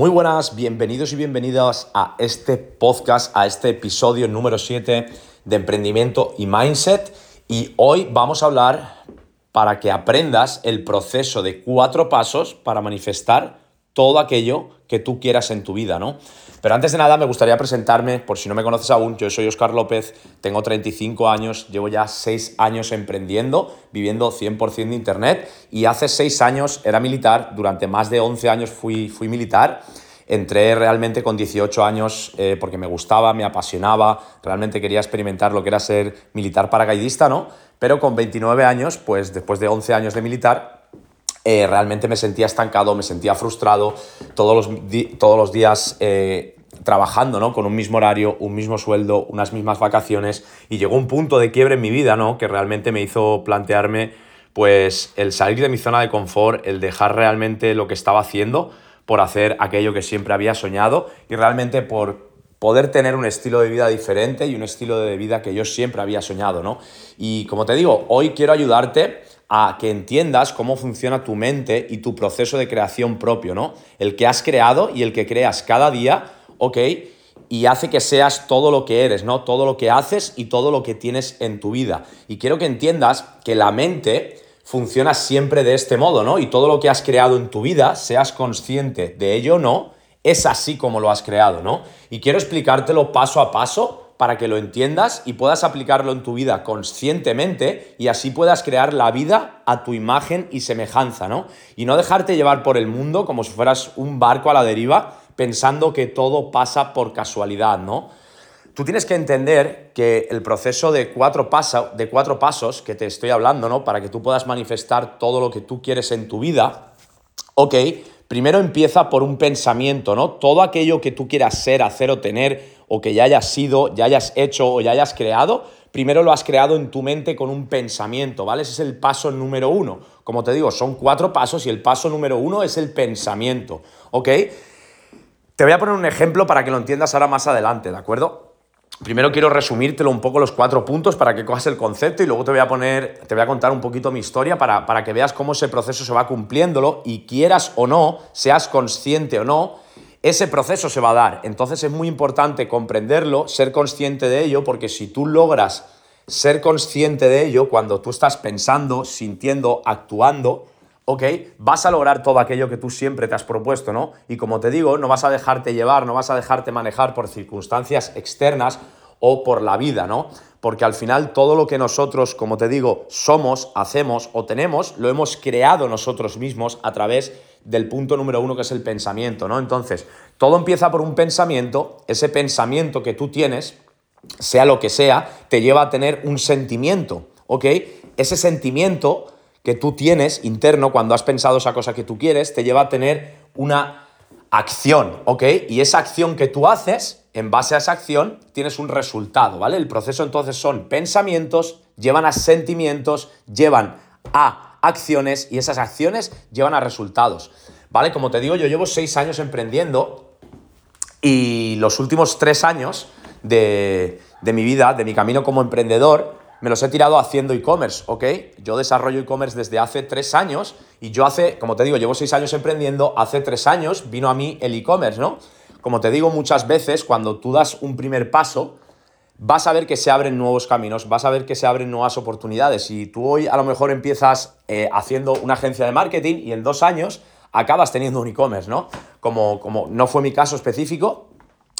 Muy buenas, bienvenidos y bienvenidas a este podcast, a este episodio número 7 de emprendimiento y mindset. Y hoy vamos a hablar para que aprendas el proceso de cuatro pasos para manifestar todo aquello que tú quieras en tu vida, ¿no? Pero antes de nada me gustaría presentarme, por si no me conoces aún, yo soy Oscar López, tengo 35 años, llevo ya 6 años emprendiendo, viviendo 100% de Internet y hace 6 años era militar, durante más de 11 años fui, fui militar. Entré realmente con 18 años eh, porque me gustaba, me apasionaba, realmente quería experimentar lo que era ser militar paracaidista, ¿no? Pero con 29 años, pues después de 11 años de militar, eh, realmente me sentía estancado, me sentía frustrado, todos los, todos los días eh, trabajando, ¿no? Con un mismo horario, un mismo sueldo, unas mismas vacaciones, y llegó un punto de quiebre en mi vida, ¿no? Que realmente me hizo plantearme, pues, el salir de mi zona de confort, el dejar realmente lo que estaba haciendo por hacer aquello que siempre había soñado y realmente por poder tener un estilo de vida diferente y un estilo de vida que yo siempre había soñado, ¿no? Y como te digo, hoy quiero ayudarte a que entiendas cómo funciona tu mente y tu proceso de creación propio, ¿no? El que has creado y el que creas cada día, ¿ok? Y hace que seas todo lo que eres, ¿no? Todo lo que haces y todo lo que tienes en tu vida. Y quiero que entiendas que la mente funciona siempre de este modo, ¿no? Y todo lo que has creado en tu vida, seas consciente de ello o no, es así como lo has creado, ¿no? Y quiero explicártelo paso a paso para que lo entiendas y puedas aplicarlo en tu vida conscientemente y así puedas crear la vida a tu imagen y semejanza, ¿no? Y no dejarte llevar por el mundo como si fueras un barco a la deriva pensando que todo pasa por casualidad, ¿no? Tú tienes que entender que el proceso de cuatro, de cuatro pasos que te estoy hablando, ¿no? Para que tú puedas manifestar todo lo que tú quieres en tu vida, ok, primero empieza por un pensamiento, ¿no? Todo aquello que tú quieras ser, hacer o tener o que ya hayas sido, ya hayas hecho o ya hayas creado, primero lo has creado en tu mente con un pensamiento, ¿vale? Ese es el paso número uno. Como te digo, son cuatro pasos y el paso número uno es el pensamiento, ¿ok? Te voy a poner un ejemplo para que lo entiendas ahora más adelante, ¿de acuerdo? Primero quiero resumírtelo un poco los cuatro puntos para que cojas el concepto y luego te voy a poner, te voy a contar un poquito mi historia para, para que veas cómo ese proceso se va cumpliéndolo y quieras o no, seas consciente o no, ese proceso se va a dar. Entonces es muy importante comprenderlo, ser consciente de ello, porque si tú logras ser consciente de ello cuando tú estás pensando, sintiendo, actuando, ¿ok? Vas a lograr todo aquello que tú siempre te has propuesto, ¿no? Y como te digo, no vas a dejarte llevar, no vas a dejarte manejar por circunstancias externas o por la vida, ¿no? Porque al final todo lo que nosotros, como te digo, somos, hacemos o tenemos, lo hemos creado nosotros mismos a través del punto número uno que es el pensamiento, ¿no? Entonces, todo empieza por un pensamiento, ese pensamiento que tú tienes, sea lo que sea, te lleva a tener un sentimiento, ¿ok? Ese sentimiento que tú tienes interno cuando has pensado esa cosa que tú quieres, te lleva a tener una acción, ¿ok? Y esa acción que tú haces, en base a esa acción, tienes un resultado, ¿vale? El proceso entonces son pensamientos, llevan a sentimientos, llevan a acciones y esas acciones llevan a resultados. ¿Vale? Como te digo, yo llevo seis años emprendiendo y los últimos tres años de, de mi vida, de mi camino como emprendedor, me los he tirado haciendo e-commerce, ¿ok? Yo desarrollo e-commerce desde hace tres años y yo hace, como te digo, llevo seis años emprendiendo, hace tres años vino a mí el e-commerce, ¿no? Como te digo muchas veces, cuando tú das un primer paso, vas a ver que se abren nuevos caminos, vas a ver que se abren nuevas oportunidades. Y tú hoy a lo mejor empiezas eh, haciendo una agencia de marketing y en dos años acabas teniendo un e-commerce, ¿no? Como, como no fue mi caso específico,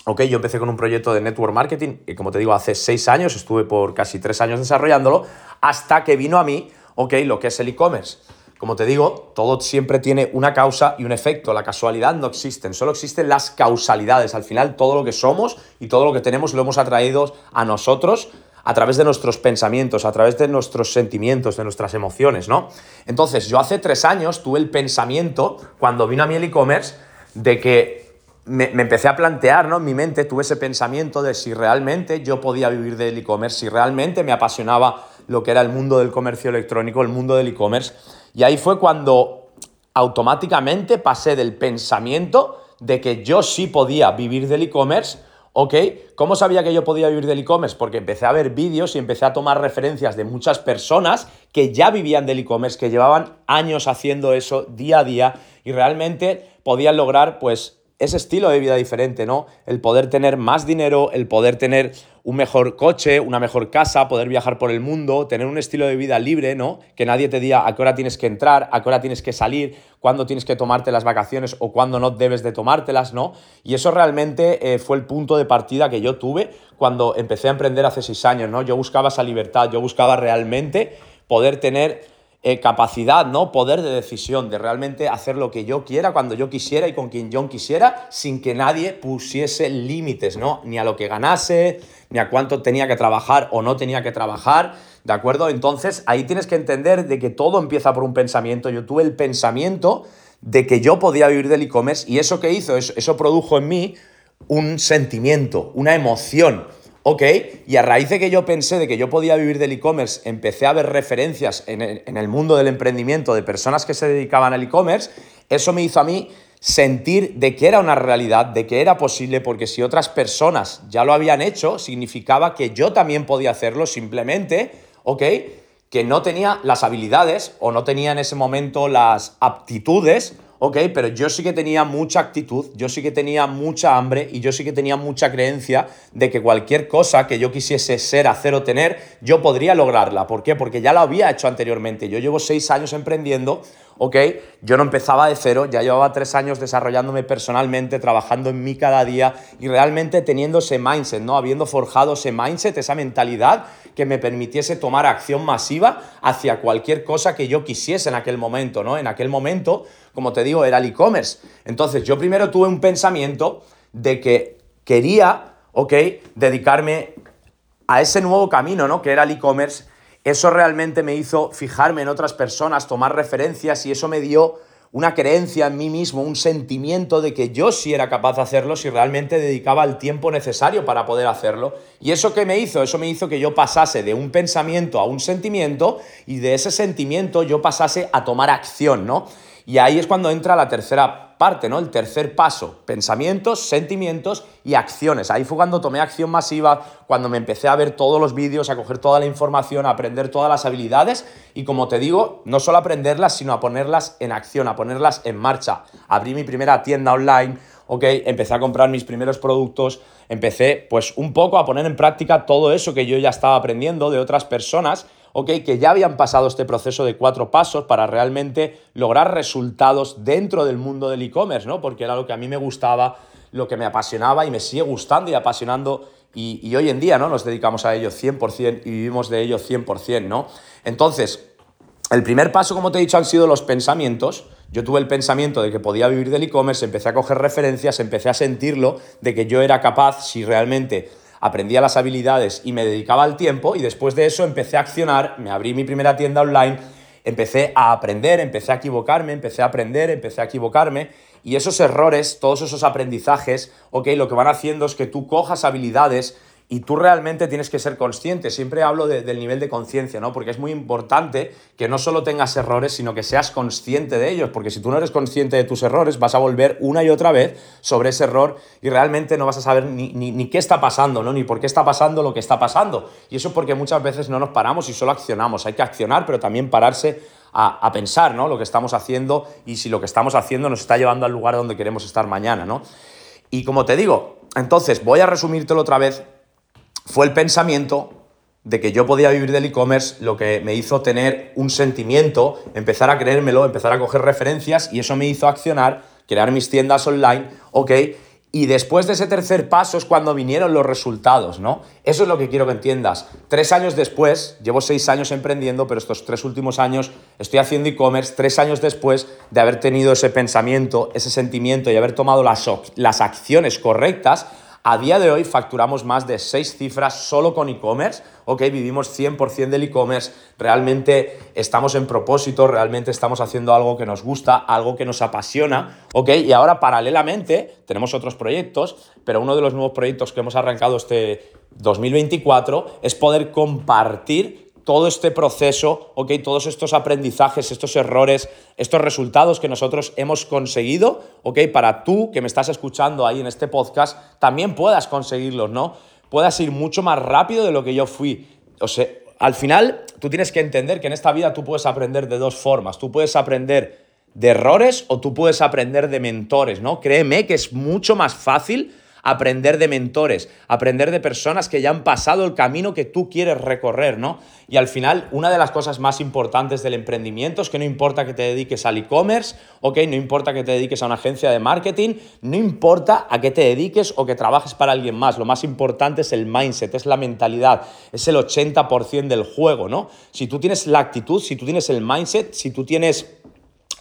ok, yo empecé con un proyecto de network marketing y como te digo, hace seis años, estuve por casi tres años desarrollándolo, hasta que vino a mí, ok, lo que es el e-commerce. Como te digo, todo siempre tiene una causa y un efecto. La casualidad no existe, solo existen las causalidades. Al final, todo lo que somos y todo lo que tenemos lo hemos atraído a nosotros a través de nuestros pensamientos, a través de nuestros sentimientos, de nuestras emociones, ¿no? Entonces, yo hace tres años tuve el pensamiento, cuando vino a mí el e-commerce, de que me, empecé a plantear, ¿no? En mi mente tuve ese pensamiento de si realmente yo podía vivir del e-commerce, si realmente me apasionaba lo que era el mundo del comercio electrónico, el mundo del e-commerce. Y ahí fue cuando automáticamente pasé del pensamiento de que yo sí podía vivir del e-commerce, ¿ok? ¿Cómo sabía que yo podía vivir del e-commerce? Porque empecé a ver vídeos y empecé a tomar referencias de muchas personas que ya vivían del e-commerce, que llevaban años haciendo eso día a día y realmente podían lograr pues ese estilo de vida diferente, ¿no? El poder tener más dinero, el poder tener un mejor coche, una mejor casa, poder viajar por el mundo, tener un estilo de vida libre, ¿no? Que nadie te diga a qué hora tienes que entrar, a qué hora tienes que salir, cuándo tienes que tomarte las vacaciones o cuándo no debes de tomártelas, ¿no? Y eso realmente eh, fue el punto de partida que yo tuve cuando empecé a emprender hace seis años, ¿no? Yo buscaba esa libertad, yo buscaba realmente poder tener eh, capacidad, ¿no? Poder de decisión, de realmente hacer lo que yo quiera, cuando yo quisiera y con quien yo quisiera, sin que nadie pusiese límites, ¿no? Ni a lo que ganase, ni a cuánto tenía que trabajar o no tenía que trabajar, ¿de acuerdo? Entonces ahí tienes que entender de que todo empieza por un pensamiento. Yo tuve el pensamiento de que yo podía vivir del e-commerce y eso que hizo, eso, eso produjo en mí un sentimiento, una emoción Ok, y a raíz de que yo pensé de que yo podía vivir del e-commerce, empecé a ver referencias en el, mundo del emprendimiento de personas que se dedicaban al e-commerce, eso me hizo a mí sentir de que era una realidad, de que era posible, porque si otras personas ya lo habían hecho, significaba que yo también podía hacerlo simplemente, ok, que no tenía las habilidades o no tenía en ese momento las aptitudes ok, pero yo sí que tenía mucha actitud, yo sí que tenía mucha hambre y yo sí que tenía mucha creencia de que cualquier cosa que yo quisiese ser, hacer o tener, yo podría lograrla. ¿Por qué? Porque ya lo había hecho anteriormente. Yo llevo seis años emprendiendo, ok, yo no empezaba de cero, ya llevaba tres años desarrollándome personalmente, trabajando en mí cada día y realmente teniendo ese mindset, ¿no? Habiendo forjado ese mindset, esa mentalidad que me permitiese tomar acción masiva hacia cualquier cosa que yo quisiese en aquel momento, ¿no? En aquel momento como te digo, era el e-commerce. Entonces yo primero tuve un pensamiento de que quería, ok, dedicarme a ese nuevo camino, ¿no? Que era el e-commerce. Eso realmente me hizo fijarme en otras personas, tomar referencias y eso me dio una creencia en mí mismo, un sentimiento de que yo sí era capaz de hacerlo si realmente dedicaba el tiempo necesario para poder hacerlo. ¿Y eso qué me hizo? Eso me hizo que yo pasase de un pensamiento a un sentimiento y de ese sentimiento yo pasase a tomar acción, ¿no? Y ahí es cuando entra la tercera parte, ¿no? El tercer paso, pensamientos, sentimientos y acciones. Ahí fue cuando tomé acción masiva, cuando me empecé a ver todos los vídeos, a coger toda la información, a aprender todas las habilidades y como te digo, no solo aprenderlas, sino a ponerlas en acción, a ponerlas en marcha. Abrí mi primera tienda online, ok, empecé a comprar mis primeros productos, empecé pues un poco a poner en práctica todo eso que yo ya estaba aprendiendo de otras personas ¿ok? Que ya habían pasado este proceso de cuatro pasos para realmente lograr resultados dentro del mundo del e-commerce, ¿no? Porque era lo que a mí me gustaba, lo que me apasionaba y me sigue gustando y apasionando y, hoy en día, ¿no? Nos dedicamos a ello 100% y vivimos de ello 100%, ¿no? Entonces, el primer paso, como te he dicho, han sido los pensamientos. Yo tuve el pensamiento de que podía vivir del e-commerce, empecé a coger referencias, empecé a sentirlo, de que yo era capaz, si realmente aprendía las habilidades y me dedicaba al tiempo y después de eso empecé a accionar, me abrí mi primera tienda online, empecé a aprender, empecé a equivocarme, empecé a aprender, empecé a equivocarme y esos errores, todos esos aprendizajes, ok, lo que van haciendo es que tú cojas habilidades y tú realmente tienes que ser consciente. Siempre hablo del nivel de conciencia, ¿no? Porque es muy importante que no solo tengas errores, sino que seas consciente de ellos. Porque si tú no eres consciente de tus errores, vas a volver una y otra vez sobre ese error y realmente no vas a saber ni, qué está pasando, ¿no? Ni por qué está pasando lo que está pasando. Y eso porque muchas veces no nos paramos y solo accionamos. Hay que accionar, pero también pararse a, a, pensar ¿no? lo que estamos haciendo y si lo que estamos haciendo nos está llevando al lugar donde queremos estar mañana. ¿no? Y como te digo, entonces voy a resumírtelo otra vez fue el pensamiento de que yo podía vivir del e-commerce lo que me hizo tener un sentimiento, empezar a creérmelo, empezar a coger referencias y eso me hizo accionar, crear mis tiendas online, ¿ok? Y después de ese tercer paso es cuando vinieron los resultados, ¿no? Eso es lo que quiero que entiendas. Tres años después, llevo seis años emprendiendo, pero estos tres últimos años estoy haciendo e-commerce, tres años después de haber tenido ese pensamiento, ese sentimiento y haber tomado las, las acciones correctas, a día de hoy facturamos más de seis cifras solo con e-commerce, ok, vivimos 100% del e-commerce, realmente estamos en propósito, realmente estamos haciendo algo que nos gusta, algo que nos apasiona, ok, y ahora paralelamente tenemos otros proyectos, pero uno de los nuevos proyectos que hemos arrancado este 2024 es poder compartir todo este proceso, ¿ok? Todos estos aprendizajes, estos errores, estos resultados que nosotros hemos conseguido, ¿ok? Para tú que me estás escuchando ahí en este podcast, también puedas conseguirlos, ¿no? Puedas ir mucho más rápido de lo que yo fui. O sea, al final, tú tienes que entender que en esta vida tú puedes aprender de dos formas. Tú puedes aprender de errores o tú puedes aprender de mentores, ¿no? Créeme que es mucho más fácil aprender de mentores, aprender de personas que ya han pasado el camino que tú quieres recorrer, ¿no? Y al final, una de las cosas más importantes del emprendimiento es que no importa que te dediques al e-commerce, ¿ok? No importa que te dediques a una agencia de marketing, no importa a qué te dediques o que trabajes para alguien más, lo más importante es el mindset, es la mentalidad, es el 80% del juego, ¿no? Si tú tienes la actitud, si tú tienes el mindset, si tú tienes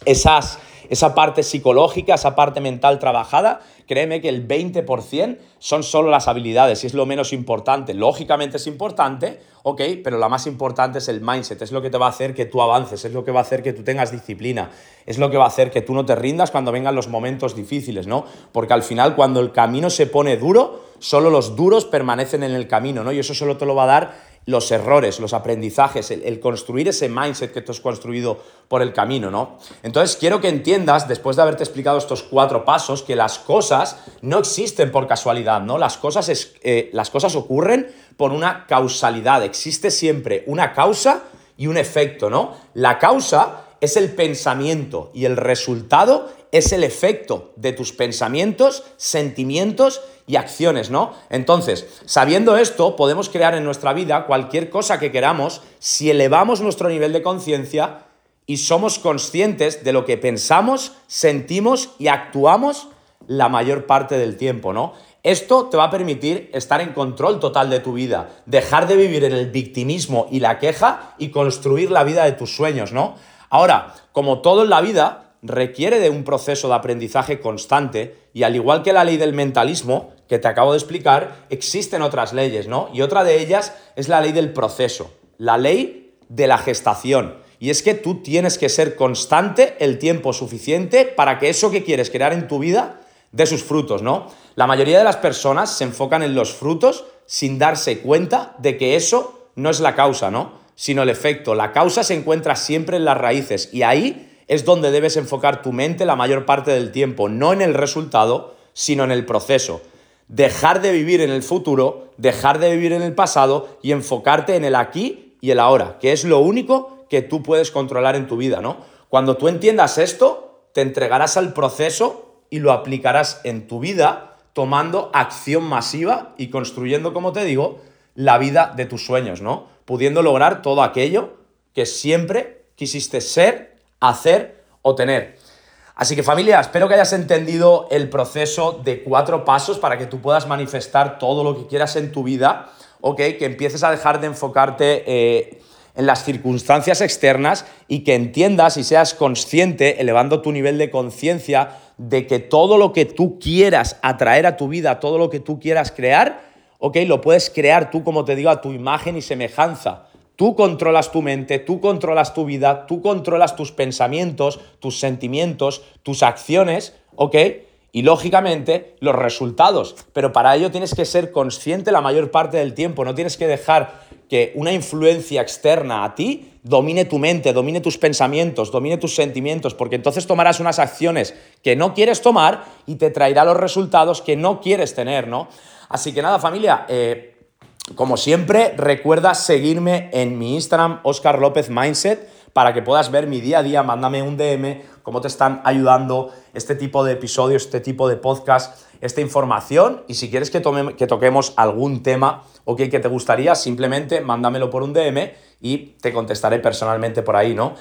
esas esa parte psicológica, esa parte mental trabajada, créeme que el 20% son solo las habilidades y es lo menos importante. Lógicamente es importante, ok, pero la más importante es el mindset, es lo que te va a hacer que tú avances, es lo que va a hacer que tú tengas disciplina, es lo que va a hacer que tú no te rindas cuando vengan los momentos difíciles, ¿no? Porque al final cuando el camino se pone duro, solo los duros permanecen en el camino, ¿no? Y eso solo te lo va a dar los errores, los aprendizajes, el, construir ese mindset que tú has construido por el camino, ¿no? Entonces quiero que entiendas, después de haberte explicado estos cuatro pasos, que las cosas no existen por casualidad, ¿no? Las cosas, es, eh, las cosas ocurren por una causalidad, existe siempre una causa y un efecto, ¿no? La causa es el pensamiento y el resultado es el efecto de tus pensamientos, sentimientos y acciones, ¿no? Entonces, sabiendo esto, podemos crear en nuestra vida cualquier cosa que queramos si elevamos nuestro nivel de conciencia y somos conscientes de lo que pensamos, sentimos y actuamos la mayor parte del tiempo, ¿no? Esto te va a permitir estar en control total de tu vida, dejar de vivir en el victimismo y la queja y construir la vida de tus sueños, ¿no? Ahora, como todo en la vida, requiere de un proceso de aprendizaje constante y al igual que la ley del mentalismo que te acabo de explicar, existen otras leyes, ¿no? Y otra de ellas es la ley del proceso, la ley de la gestación. Y es que tú tienes que ser constante el tiempo suficiente para que eso que quieres crear en tu vida dé sus frutos, ¿no? La mayoría de las personas se enfocan en los frutos sin darse cuenta de que eso no es la causa, ¿no? Sino el efecto. La causa se encuentra siempre en las raíces y ahí es donde debes enfocar tu mente la mayor parte del tiempo, no en el resultado, sino en el proceso. Dejar de vivir en el futuro, dejar de vivir en el pasado y enfocarte en el aquí y el ahora, que es lo único que tú puedes controlar en tu vida, ¿no? Cuando tú entiendas esto, te entregarás al proceso y lo aplicarás en tu vida tomando acción masiva y construyendo, como te digo, la vida de tus sueños, ¿no? Pudiendo lograr todo aquello que siempre quisiste ser hacer o tener. Así que familia, espero que hayas entendido el proceso de cuatro pasos para que tú puedas manifestar todo lo que quieras en tu vida, ¿ok? Que empieces a dejar de enfocarte eh, en las circunstancias externas y que entiendas y seas consciente, elevando tu nivel de conciencia, de que todo lo que tú quieras atraer a tu vida, todo lo que tú quieras crear, ¿ok? Lo puedes crear tú, como te digo, a tu imagen y semejanza. Tú controlas tu mente, tú controlas tu vida, tú controlas tus pensamientos, tus sentimientos, tus acciones, ¿ok? Y lógicamente los resultados. Pero para ello tienes que ser consciente la mayor parte del tiempo, no tienes que dejar que una influencia externa a ti domine tu mente, domine tus pensamientos, domine tus sentimientos, porque entonces tomarás unas acciones que no quieres tomar y te traerá los resultados que no quieres tener, ¿no? Así que nada, familia, eh, como siempre, recuerda seguirme en mi Instagram, Oscar López Mindset, para que puedas ver mi día a día. Mándame un DM, cómo te están ayudando este tipo de episodios, este tipo de podcast, esta información. Y si quieres que, que toquemos algún tema o que te gustaría, simplemente mándamelo por un DM y te contestaré personalmente por ahí, ¿no?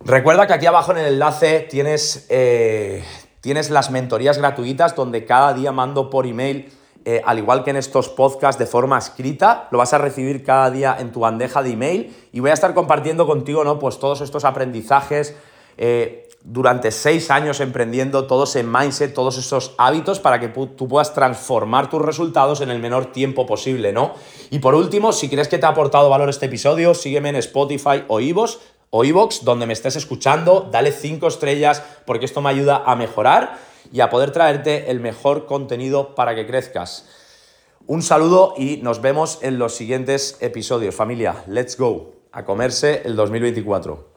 Recuerda que aquí abajo en el enlace tienes, eh, tienes las mentorías gratuitas donde cada día mando por email eh, al igual que en estos podcasts de forma escrita, lo vas a recibir cada día en tu bandeja de email y voy a estar compartiendo contigo ¿no? pues todos estos aprendizajes eh, durante seis años emprendiendo, todos en mindset, todos estos hábitos para que tú puedas transformar tus resultados en el menor tiempo posible, ¿no? Y por último, si crees que te ha aportado valor este episodio, sígueme en Spotify o iVoox o iVoox, donde me estés escuchando, dale cinco estrellas porque esto me ayuda a mejorar y a poder traerte el mejor contenido para que crezcas. Un saludo y nos vemos en los siguientes episodios. Familia, let's go a comerse el 2024.